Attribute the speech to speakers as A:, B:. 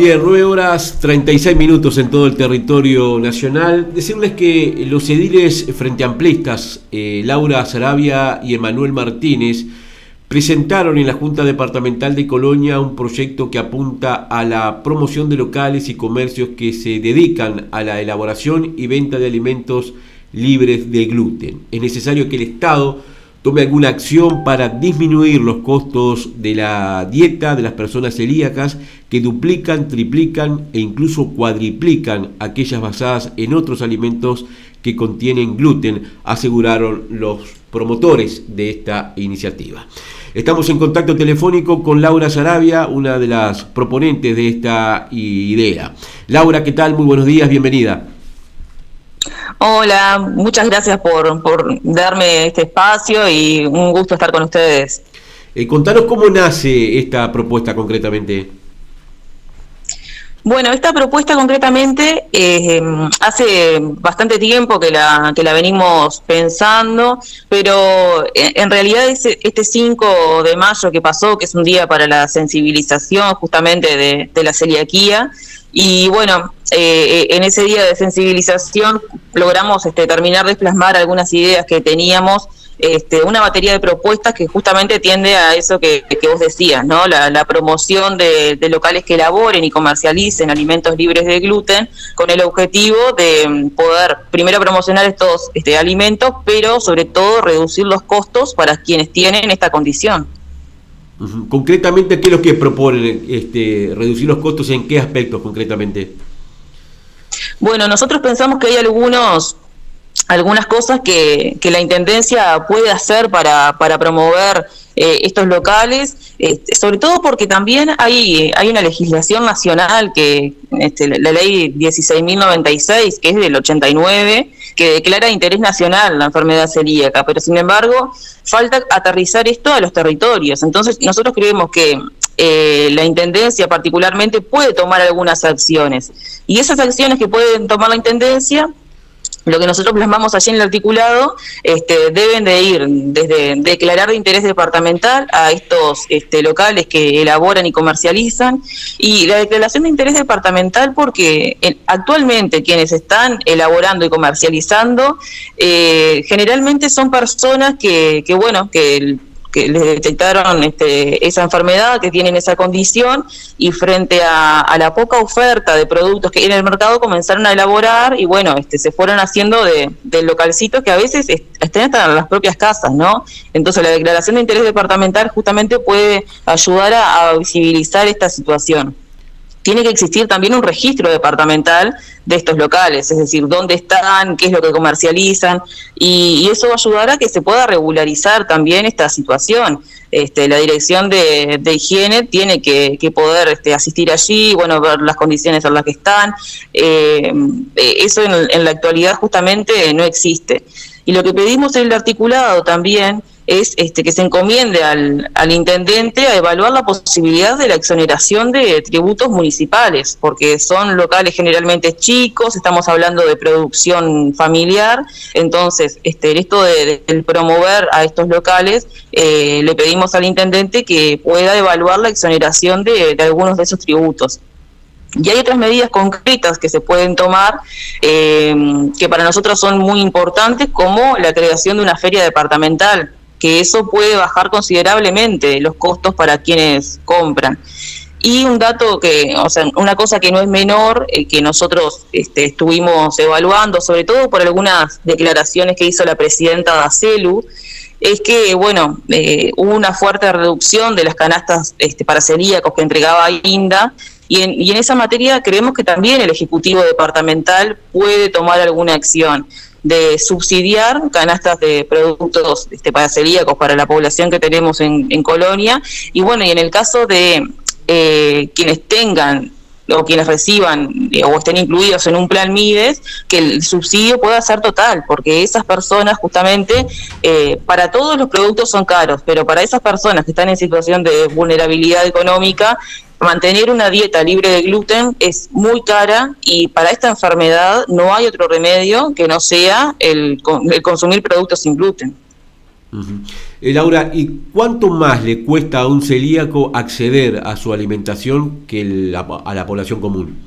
A: Bien, 9 horas 36 minutos en todo el territorio nacional. Decirles que los ediles frente amplistas, eh, Laura Sarabia y Emanuel Martínez, presentaron en la Junta Departamental de Colonia un proyecto que apunta a la promoción de locales y comercios que se dedican a la elaboración y venta de alimentos libres de gluten. Es necesario que el Estado tome alguna acción para disminuir los costos de la dieta de las personas celíacas que duplican, triplican e incluso cuadriplican aquellas basadas en otros alimentos que contienen gluten, aseguraron los promotores de esta iniciativa. Estamos en contacto telefónico con Laura Sarabia, una de las proponentes de esta idea. Laura, ¿qué tal? Muy buenos días, bienvenida.
B: Hola, muchas gracias por, darme este espacio y un gusto estar con ustedes.
A: Eh, contanos cómo nace esta propuesta concretamente.
B: Bueno, esta propuesta concretamente eh, hace bastante tiempo que la, que la venimos pensando, pero en realidad este 5 de mayo que pasó, que es un día para la sensibilización justamente de, de la celiaquía, y bueno, eh, en ese día de sensibilización logramos este, terminar de plasmar algunas ideas que teníamos, este, una batería de propuestas que justamente tiende a eso que, vos decías, ¿no? La, promoción de, locales que elaboren y comercialicen alimentos libres de gluten con el objetivo de poder primero promocionar estos este, alimentos, pero sobre todo reducir los costos para quienes tienen esta condición.
A: Concretamente, ¿qué es lo que proponen? Este, ¿Reducir los costos en qué aspectos concretamente?
B: Bueno, nosotros pensamos que hay algunos algunas cosas que, que la Intendencia puede hacer para, para promover eh, estos locales, este, sobre todo porque también hay, hay una legislación nacional, que este, la, ley 16.096, que es del 89, que declara interés nacional la enfermedad celíaca, pero sin embargo falta aterrizar esto a los territorios. Entonces nosotros creemos que eh, la Intendencia particularmente puede tomar algunas acciones. Y esas acciones que pueden tomar la Intendencia lo que nosotros plasmamos allí en el articulado este, deben de ir desde declarar de interés departamental a estos este, locales que elaboran y comercializan y la declaración de interés departamental porque eh, actualmente quienes están elaborando y comercializando eh, generalmente son personas que, que bueno que que les detectaron este, esa enfermedad, que tienen esa condición, y frente a, la poca oferta de productos que hay en el mercado comenzaron a elaborar y bueno, este, se fueron haciendo de, localcitos que a veces estén hasta en las propias casas, ¿no? Entonces la declaración de interés departamental justamente puede ayudar a visibilizar esta situación tiene que existir también un registro departamental de estos locales, es decir, dónde están, qué es lo que comercializan, y, eso va a que se pueda regularizar también esta situación. Este, la dirección de, higiene tiene que, poder este, asistir allí, bueno, ver las condiciones en las que están. Eh, eh, eso en la actualidad justamente no existe. Y lo que pedimos en el articulado también es este, que se encomiende al, al, intendente a evaluar la posibilidad de la exoneración de tributos municipales, porque son locales generalmente chicos, estamos hablando de producción familiar, entonces este, esto de, promover a estos locales, eh, le pedimos al intendente que pueda evaluar la exoneración de, de algunos de esos tributos. Y hay otras medidas concretas que se pueden tomar eh, que para nosotros son muy importantes, como la creación de una feria departamental, que eso puede bajar considerablemente los costos para quienes compran. Y un dato que, o sea, una cosa que no es menor, eh, que nosotros este, estuvimos evaluando, sobre todo por algunas declaraciones que hizo la presidenta de ACELU, es que, bueno, eh, hubo una fuerte reducción de las canastas este, para que entregaba INDA, y en, y en esa materia creemos que también el Ejecutivo Departamental puede tomar alguna acción de subsidiar canastas de productos este, para celíacos para la población que tenemos en, en Colonia. Y bueno, y en el caso de eh, quienes tengan o quienes reciban eh, o estén incluidos en un plan MIDES, que el subsidio pueda ser total, porque esas personas justamente, eh, para todos los productos son caros, pero para esas personas que están en situación de vulnerabilidad económica, mantener una dieta libre de gluten es muy cara y para esta enfermedad no hay otro remedio que no sea el, consumir productos sin gluten.
A: Eh, Laura, ¿y cuánto más le cuesta a un celíaco acceder a su alimentación que a la población común?